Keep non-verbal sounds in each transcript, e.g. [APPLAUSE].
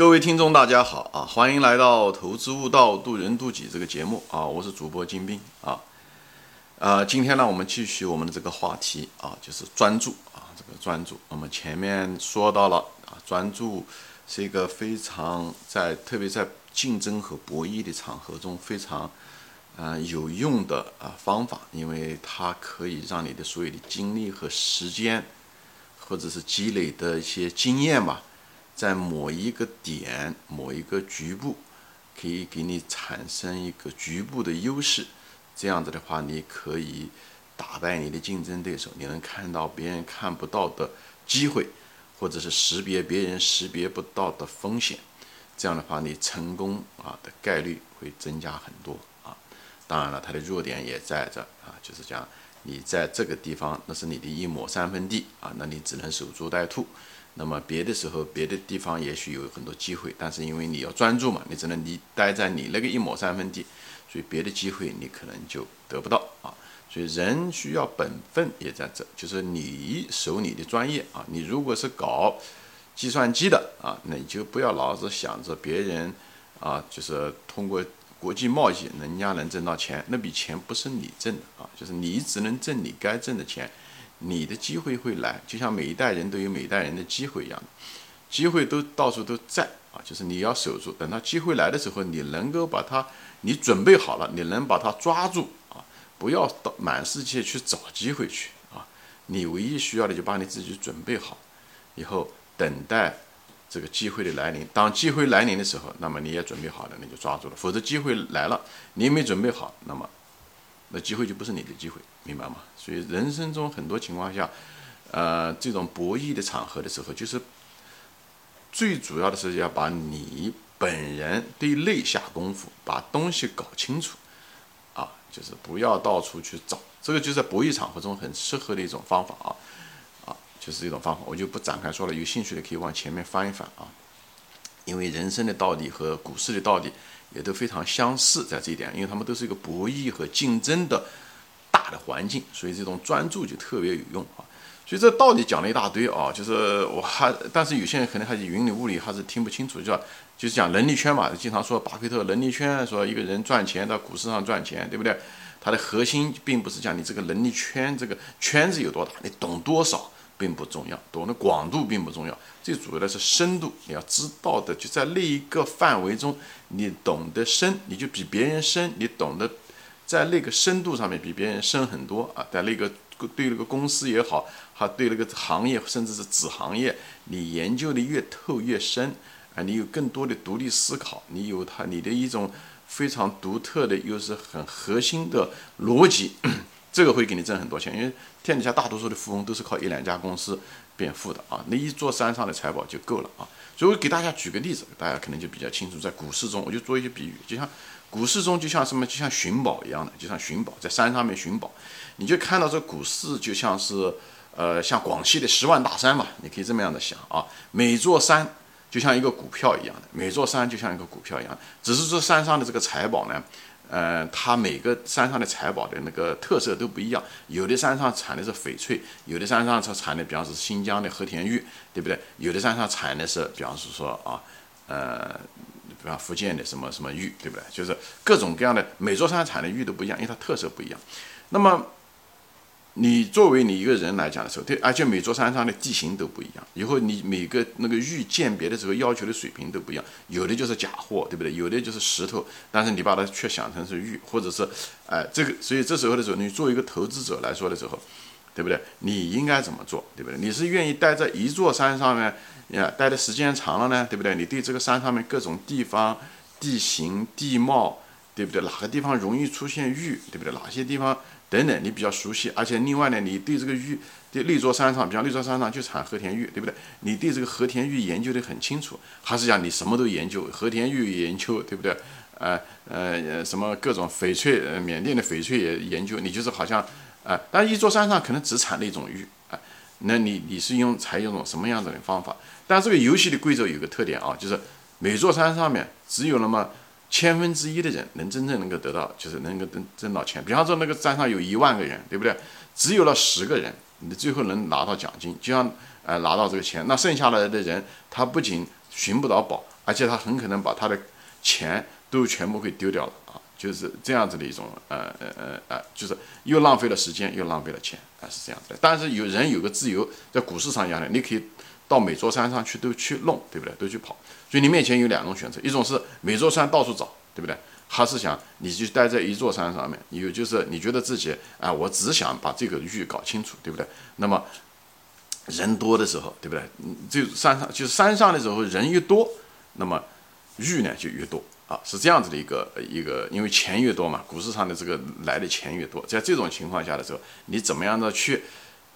各位听众，大家好啊！欢迎来到《投资悟道，渡人渡己》这个节目啊！我是主播金兵啊。呃，今天呢，我们继续我们的这个话题啊，就是专注啊，这个专注。我们前面说到了啊，专注是一个非常在特别在竞争和博弈的场合中非常呃有用的啊方法，因为它可以让你的所有的精力和时间，或者是积累的一些经验吧。在某一个点、某一个局部，可以给你产生一个局部的优势。这样子的话，你可以打败你的竞争对手，你能看到别人看不到的机会，或者是识别别人识别不到的风险。这样的话，你成功啊的概率会增加很多啊。当然了，它的弱点也在这啊，就是讲你在这个地方，那是你的一亩三分地啊，那你只能守株待兔。那么别的时候，别的地方也许有很多机会，但是因为你要专注嘛，你只能你待在你那个一亩三分地，所以别的机会你可能就得不到啊。所以人需要本分也在这，就是你守你的专业啊。你如果是搞计算机的啊，那你就不要老是想着别人啊，就是通过国际贸易人家能挣到钱，那笔钱不是你挣的啊，就是你只能挣你该挣的钱。你的机会会来，就像每一代人都有每一代人的机会一样，机会都到处都在啊，就是你要守住，等到机会来的时候，你能够把它，你准备好了，你能把它抓住啊，不要到满世界去找机会去啊，你唯一需要的就把你自己准备好，以后等待这个机会的来临，当机会来临的时候，那么你也准备好了，那就抓住了，否则机会来了，你没准备好，那么。那机会就不是你的机会，明白吗？所以人生中很多情况下，呃，这种博弈的场合的时候，就是最主要的是要把你本人对内下功夫，把东西搞清楚，啊，就是不要到处去找，这个就是在博弈场合中很适合的一种方法啊，啊，就是一种方法，我就不展开说了，有兴趣的可以往前面翻一翻啊，因为人生的道理和股市的道理。也都非常相似，在这一点，因为他们都是一个博弈和竞争的大的环境，所以这种专注就特别有用啊。所以这道理讲了一大堆啊，就是我还，但是有些人可能还是云里雾里，还是听不清楚，就就是讲能力圈嘛，经常说巴菲特能力圈，说一个人赚钱到股市上赚钱，对不对？它的核心并不是讲你这个能力圈，这个圈子有多大，你懂多少。并不重要，懂的广度并不重要，最主要的是深度。你要知道的，就在那一个范围中，你懂得深，你就比别人深。你懂得在那个深度上面比别人深很多啊！在那个对那个公司也好，还对那个行业，甚至是子行业，你研究的越透越深啊！你有更多的独立思考，你有它你的一种非常独特的，又是很核心的逻辑。[COUGHS] 这个会给你挣很多钱，因为天底下大多数的富翁都是靠一两家公司变富的啊，那一座山上的财宝就够了啊。所以我给大家举个例子，大家可能就比较清楚。在股市中，我就做一些比喻，就像股市中就像什么，就像寻宝一样的，就像寻宝，在山上面寻宝，你就看到这股市就像是呃像广西的十万大山嘛，你可以这么样的想啊，每座山就像一个股票一样的，每座山就像一个股票一样，只是说山上的这个财宝呢。呃，它每个山上的财宝的那个特色都不一样，有的山上产的是翡翠，有的山上它产的，比方说新疆的和田玉，对不对？有的山上产的是，比方是说啊，呃，比方福建的什么什么玉，对不对？就是各种各样的，每座山产的玉都不一样，因为它特色不一样。那么。你作为你一个人来讲的时候，对，而且每座山上的地形都不一样。以后你每个那个玉鉴别的时候要求的水平都不一样，有的就是假货，对不对？有的就是石头，但是你把它却想成是玉，或者是，哎，这个，所以这时候的时候，你作为一个投资者来说的时候，对不对？你应该怎么做，对不对？你是愿意待在一座山上面，呀，待的时间长了呢，对不对？你对这个山上面各种地方、地形、地貌，对不对？哪个地方容易出现玉，对不对？哪些地方？等等，你比较熟悉，而且另外呢，你对这个玉，对那座山上，比方那座山上就产和田玉，对不对？你对这个和田玉研究的很清楚，还是讲你什么都研究，和田玉研究，对不对？[LAUGHS] 呃呃，什么各种翡翠，缅甸的翡翠也研究，你就是好像，啊，但一座山上可能只产那种玉，啊，那你你是用采用种什么样子的方法？但这个游戏的规则有个特点啊，就是每座山上面只有那么。千分之一的人能真正能够得到，就是能够挣挣到钱。比方说那个山上有一万个人，对不对？只有了十个人，你最后能拿到奖金，就像呃拿到这个钱。那剩下来的人，他不仅寻不到宝，而而且他很可能把他的钱都全部给丢掉了啊，就是这样子的一种呃呃呃呃，就是又浪费了时间又浪费了钱啊，是这样子的。但是有人有个自由，在股市上一样的，你可以到每座山上去都去弄，对不对？都去跑。所以你面前有两种选择，一种是每座山到处找，对不对？还是想你就待在一座山上面，有就是你觉得自己啊，我只想把这个域搞清楚，对不对？那么人多的时候，对不对？这山上就是山上的时候人越多，那么域呢就越多啊，是这样子的一个一个，因为钱越多嘛，股市上的这个来的钱越多，在这种情况下的时候，你怎么样的去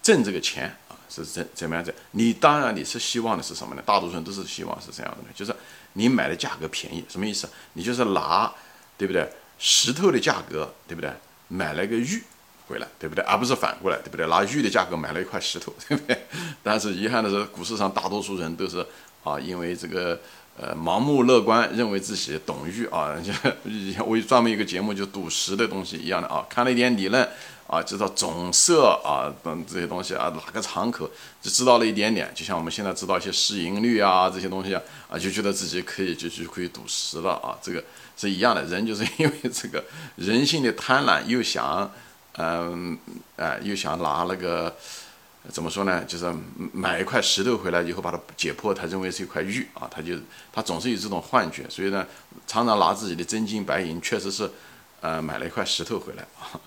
挣这个钱？是怎怎么样子？你当然你是希望的是什么呢？大多数人都是希望是这样的呢，就是你买的价格便宜，什么意思？你就是拿。对不对？石头的价格，对不对？买了个玉回来，对不对？而不是反过来，对不对？拿玉的价格买了一块石头，对不对？[LAUGHS] 但是遗憾的是，股市上大多数人都是啊，因为这个呃盲目乐观，认为自己懂玉啊，[LAUGHS] 就我专门一个节目就赌石的东西一样的啊，看了一点理论。啊，知道总色啊等这些东西啊，哪个敞口，就知道了一点点。就像我们现在知道一些市盈率啊这些东西啊，啊就觉得自己可以就就可以赌石了啊，这个是一样的。人就是 [LAUGHS] 因为这个人性的贪婪，又想嗯哎又想拿那个怎么说呢？就是买一块石头回来以后把它解剖，他认为是一块玉啊，他就他总是有这种幻觉，所以呢常常拿自己的真金白银，确实是呃买了一块石头回来啊。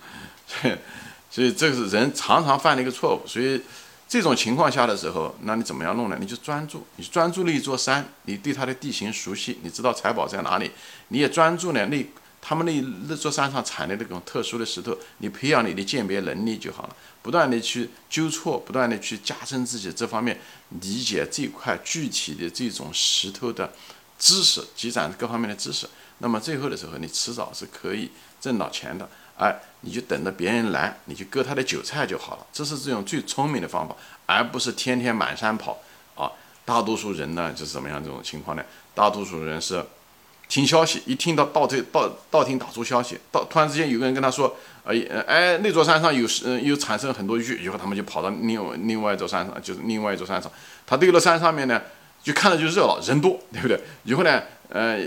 所以这个是人常常犯的一个错误。所以这种情况下的时候，那你怎么样弄呢？你就专注，你专注了一座山，你对它的地形熟悉，你知道财宝在哪里，你也专注呢那他们那那座山上产的那种特殊的石头，你培养你的鉴别能力就好了。不断的去纠错，不断的去加深自己这方面理解这块具体的这种石头的知识，积攒各方面的知识。那么最后的时候，你迟早是可以挣到钱的。哎，你就等着别人来，你就割他的韭菜就好了。这是这种最聪明的方法，而不是天天满山跑啊。大多数人呢，就是怎么样这种情况呢？大多数人是听消息，一听到到这到到听打出消息，到突然之间有个人跟他说，哎哎，那座山上有嗯有产生很多玉，以后他们就跑到另外另外一座山上，就是另外一座山上。他对了山上面呢，就看着就热闹，人多，对不对？以后呢？呃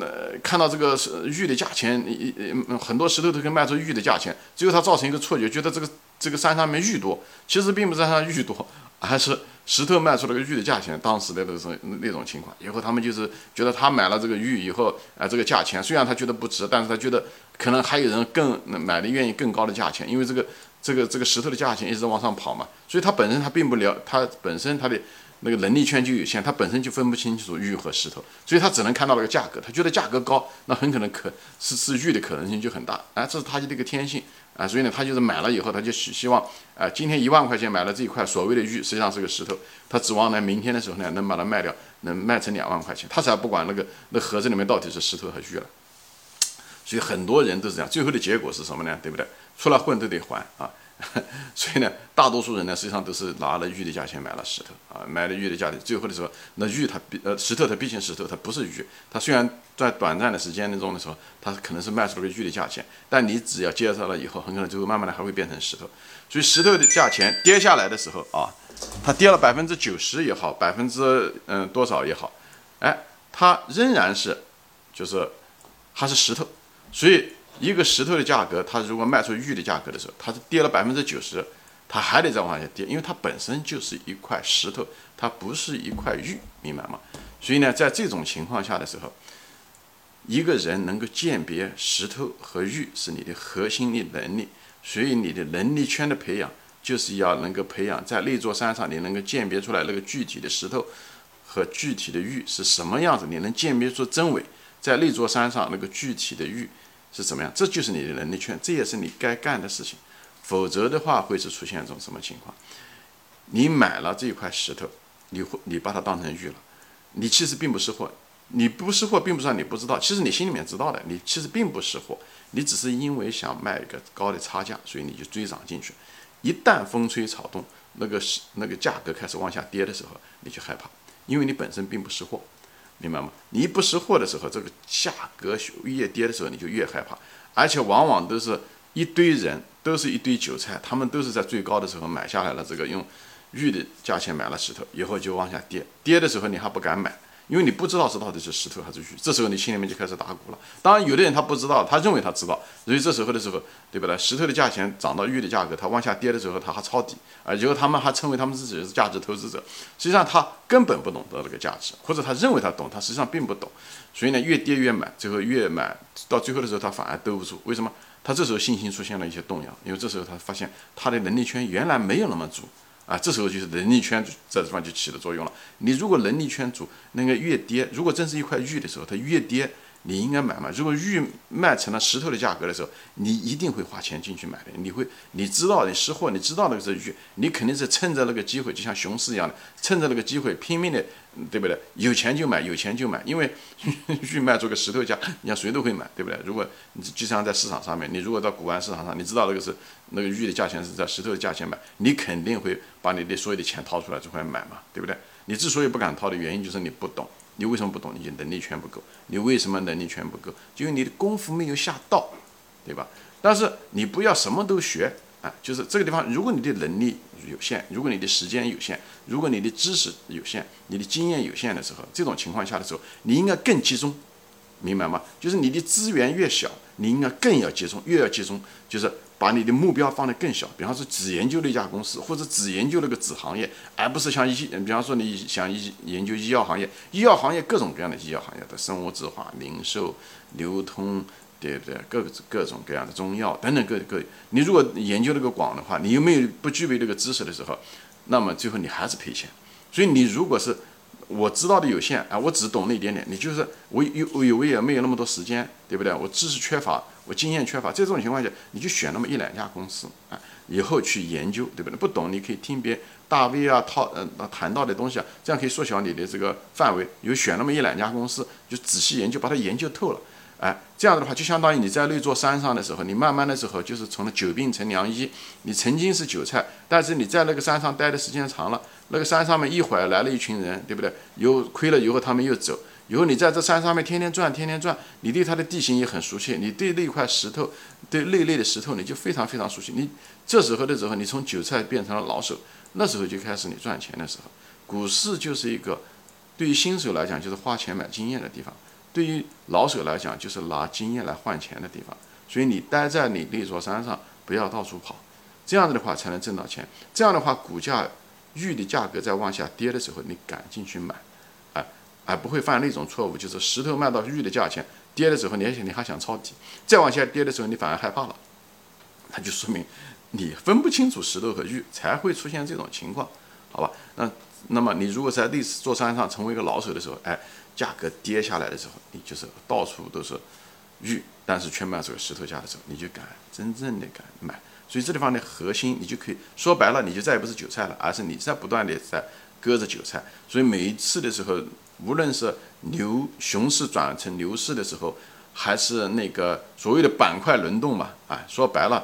呃看到这个玉的价钱，一很多石头都可以卖出玉的价钱，最后他造成一个错觉，觉得这个这个山上面玉多，其实并不是山上玉多，还是石头卖出了个玉的价钱。当时的那种那种情况，以后他们就是觉得他买了这个玉以后，啊，这个价钱虽然他觉得不值，但是他觉得可能还有人更买的愿意更高的价钱，因为这个这个这个石头的价钱一直往上跑嘛，所以他本身他并不了，他本身他的。那个能力圈就有限，他本身就分不清楚玉和石头，所以他只能看到那个价格，他觉得价格高，那很可能可是是玉的可能性就很大，哎，这是他的这个天性啊，所以呢，他就是买了以后，他就希希望，啊，今天一万块钱买了这一块所谓的玉，实际上是个石头，他指望呢明天的时候呢能把它卖掉，能卖成两万块钱，他才不管那个那盒子里面到底是石头还是玉了，所以很多人都是这样，最后的结果是什么呢？对不对？出来混都得还啊。[LAUGHS] 所以呢，大多数人呢，实际上都是拿了玉的价钱买了石头啊，买了玉的价钱，最后的时候，那玉它毕呃石头它毕竟石头，它不是玉，它虽然在短暂的时间中的时候，它可能是卖出了个玉的价钱，但你只要接受了以后，很可能最后慢慢的还会变成石头。所以石头的价钱跌下来的时候啊，它跌了百分之九十也好，百分之嗯多少也好，哎，它仍然是就是它是石头，所以。一个石头的价格，它如果卖出玉的价格的时候，它是跌了百分之九十，它还得再往下跌，因为它本身就是一块石头，它不是一块玉，明白吗？所以呢，在这种情况下的时候，一个人能够鉴别石头和玉是你的核心的能力，所以你的能力圈的培养就是要能够培养在那座山上，你能够鉴别出来那个具体的石头和具体的玉是什么样子，你能鉴别出真伪，在那座山上那个具体的玉。是怎么样？这就是你的能力圈，这也是你该干的事情。否则的话，会是出现一种什么情况？你买了这一块石头，你会你把它当成玉了，你其实并不识货。你不识货，并不是你不知道，其实你心里面知道的。你其实并不识货，你只是因为想卖一个高的差价，所以你就追涨进去。一旦风吹草动，那个是那个价格开始往下跌的时候，你就害怕，因为你本身并不识货。明白吗？你不识货的时候，这个价格越跌的时候，你就越害怕，而且往往都是一堆人，都是一堆韭菜，他们都是在最高的时候买下来了这个用玉的价钱买了石头，以后就往下跌，跌的时候你还不敢买，因为你不知道这到底是石头还是玉，这时候你心里面就开始打鼓了。当然，有的人他不知道，他认为他知道，所以这时候的时候，对不对？石头的价钱涨到玉的价格，它往下跌的时候，他还抄底，啊，然后他们还称为他们自己是价值投资者，实际上他根本不懂得那个价值，或者他认为他懂，他实际上并不懂。所以呢，越跌越买，最后越买到最后的时候，他反而兜不住。为什么？他这时候信心出现了一些动摇，因为这时候他发现他的能力圈原来没有那么足。啊，这时候就是能力圈这地方就起了作用了。你如果能力圈足，那个越跌，如果真是一块玉的时候，它越跌。你应该买嘛？如果玉卖成了石头的价格的时候，你一定会花钱进去买的。你会，你知道你识货，你知道那个是玉，你肯定是趁着那个机会，就像熊市一样的，趁着那个机会拼命的，对不对？有钱就买，有钱就买，因为 [LAUGHS] 玉卖出个石头价，你看谁都会买，对不对？如果你就像在市场上面，你如果到古玩市场上，你知道那个是那个玉的价钱是在石头的价钱买，你肯定会把你的所有的钱掏出来这块买嘛，对不对？你之所以不敢掏的原因就是你不懂。你为什么不懂？你就能力圈不够。你为什么能力圈不够？就因为你的功夫没有下到，对吧？但是你不要什么都学啊，就是这个地方，如果你的能力有限，如果你的时间有限，如果你的知识有限，你的经验有限的时候，这种情况下的时候，你应该更集中，明白吗？就是你的资源越小，你应该更要集中，越要集中，就是。把你的目标放得更小，比方说只研究那家公司，或者只研究那个子行业，而不是像医，比方说你想医研究医药行业，医药行业各种各样的医药行业的生物制化、零售、流通，对不对？各各种各样的中药等等各各，你如果研究那个广的话，你又没有不具备这个知识的时候，那么最后你还是赔钱。所以你如果是我知道的有限啊，我只懂那一点点，你就是我有我我也没有那么多时间，对不对？我知识缺乏。我经验缺乏，这种情况下，你就选那么一两家公司啊，以后去研究，对不对？不懂你可以听别大 V 啊套呃谈到的东西啊，这样可以缩小你的这个范围。有选那么一两家公司，就仔细研究，把它研究透了，哎，这样的话就相当于你在那座山上的时候，你慢慢的时候就是从了久病成良医。你曾经是韭菜，但是你在那个山上待的时间长了，那个山上面一会儿来了一群人，对不对？有亏了以后他们又走。以后你在这山上面天天转，天天转，你对它的地形也很熟悉，你对那块石头，对那类的石头，你就非常非常熟悉。你这时候的时候，你从韭菜变成了老手，那时候就开始你赚钱的时候。股市就是一个对于新手来讲就是花钱买经验的地方，对于老手来讲就是拿经验来换钱的地方。所以你待在你那座山上，不要到处跑，这样子的话才能挣到钱。这样的话，股价玉的价格在往下跌的时候，你敢进去买。而不会犯那种错误，就是石头卖到玉的价钱跌的时候，你还你还想抄底，再往下跌的时候，你反而害怕了，那就说明你分不清楚石头和玉，才会出现这种情况，好吧？那那么你如果在历史座山上成为一个老手的时候，哎，价格跌下来的时候，你就是到处都是玉，但是却卖这个石头价的时候，你就敢真正的敢买。所以这地方的核心，你就可以说白了，你就再也不是韭菜了，而是你在不断的在割着韭菜。所以每一次的时候。无论是牛熊市转成牛市的时候，还是那个所谓的板块轮动嘛，啊，[LAUGHS] 说白了，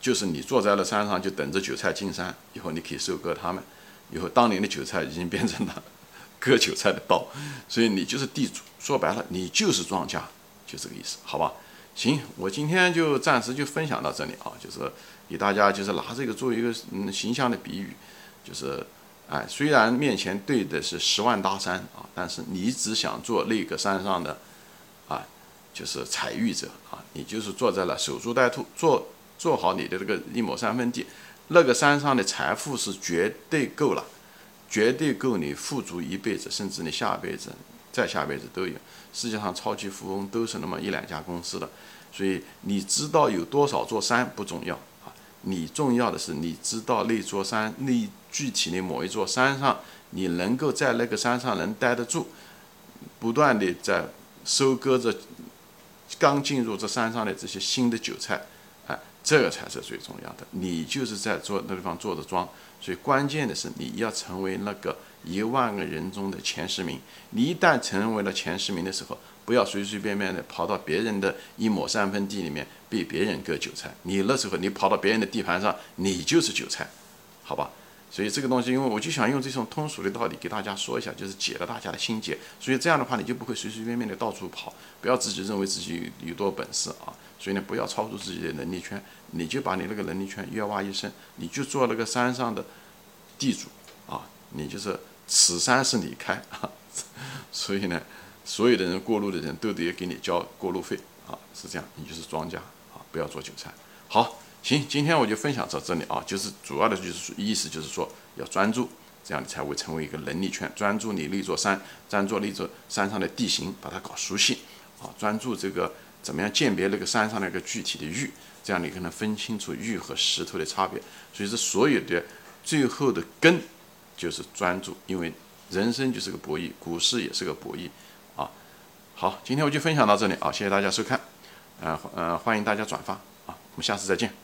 就是你坐在了山上，就等着韭菜进山，以后你可以收割他们。以后当年的韭菜已经变成了割韭菜的刀，所以你就是地主。说白了，你就是庄家，就这个意思，好吧？行，我今天就暂时就分享到这里啊，就是给大家就是拿这个做一个嗯形象的比喻，就是。哎，虽然面前对的是十万大山啊，但是你只想做那个山上的，啊，就是采玉者啊，你就是坐在了守株待兔，做做好你的这个一亩三分地，那个山上的财富是绝对够了，绝对够你富足一辈子，甚至你下辈子、再下辈子都有。世界上超级富翁都是那么一两家公司的，所以你知道有多少座山不重要，你重要的是你知道那座山那。具体的某一座山上，你能够在那个山上能待得住，不断的在收割着刚进入这山上的这些新的韭菜，哎，这个才是最重要的。你就是在做那地方做着庄，所以关键的是你要成为那个一万个人中的前十名。你一旦成为了前十名的时候，不要随随便便的跑到别人的一亩三分地里面被别人割韭菜。你那时候你跑到别人的地盘上，你就是韭菜，好吧？所以这个东西，因为我就想用这种通俗的道理给大家说一下，就是解了大家的心结。所以这样的话，你就不会随随便便的到处跑，不要自己认为自己有多本事啊。所以呢，不要超出自己的能力圈，你就把你那个能力圈越挖越深，你就做那个山上的地主啊，你就是此山是你开啊。[LAUGHS] 所以呢，所有的人过路的人都得给你交过路费啊，是这样，你就是庄家啊，不要做韭菜。好，行，今天我就分享到这里啊，就是主要的就是意思就是说要专注，这样你才会成为一个能力圈。专注你那座山，专注那座山上的地形，把它搞熟悉啊，专注这个怎么样鉴别那个山上那个具体的玉，这样你可能分清楚玉和石头的差别。所以说，所有的最后的根就是专注，因为。人生就是个博弈，股市也是个博弈，好，今天我就分享到这里啊，谢谢大家收看，呃呃，欢迎大家转发啊，我们下次再见。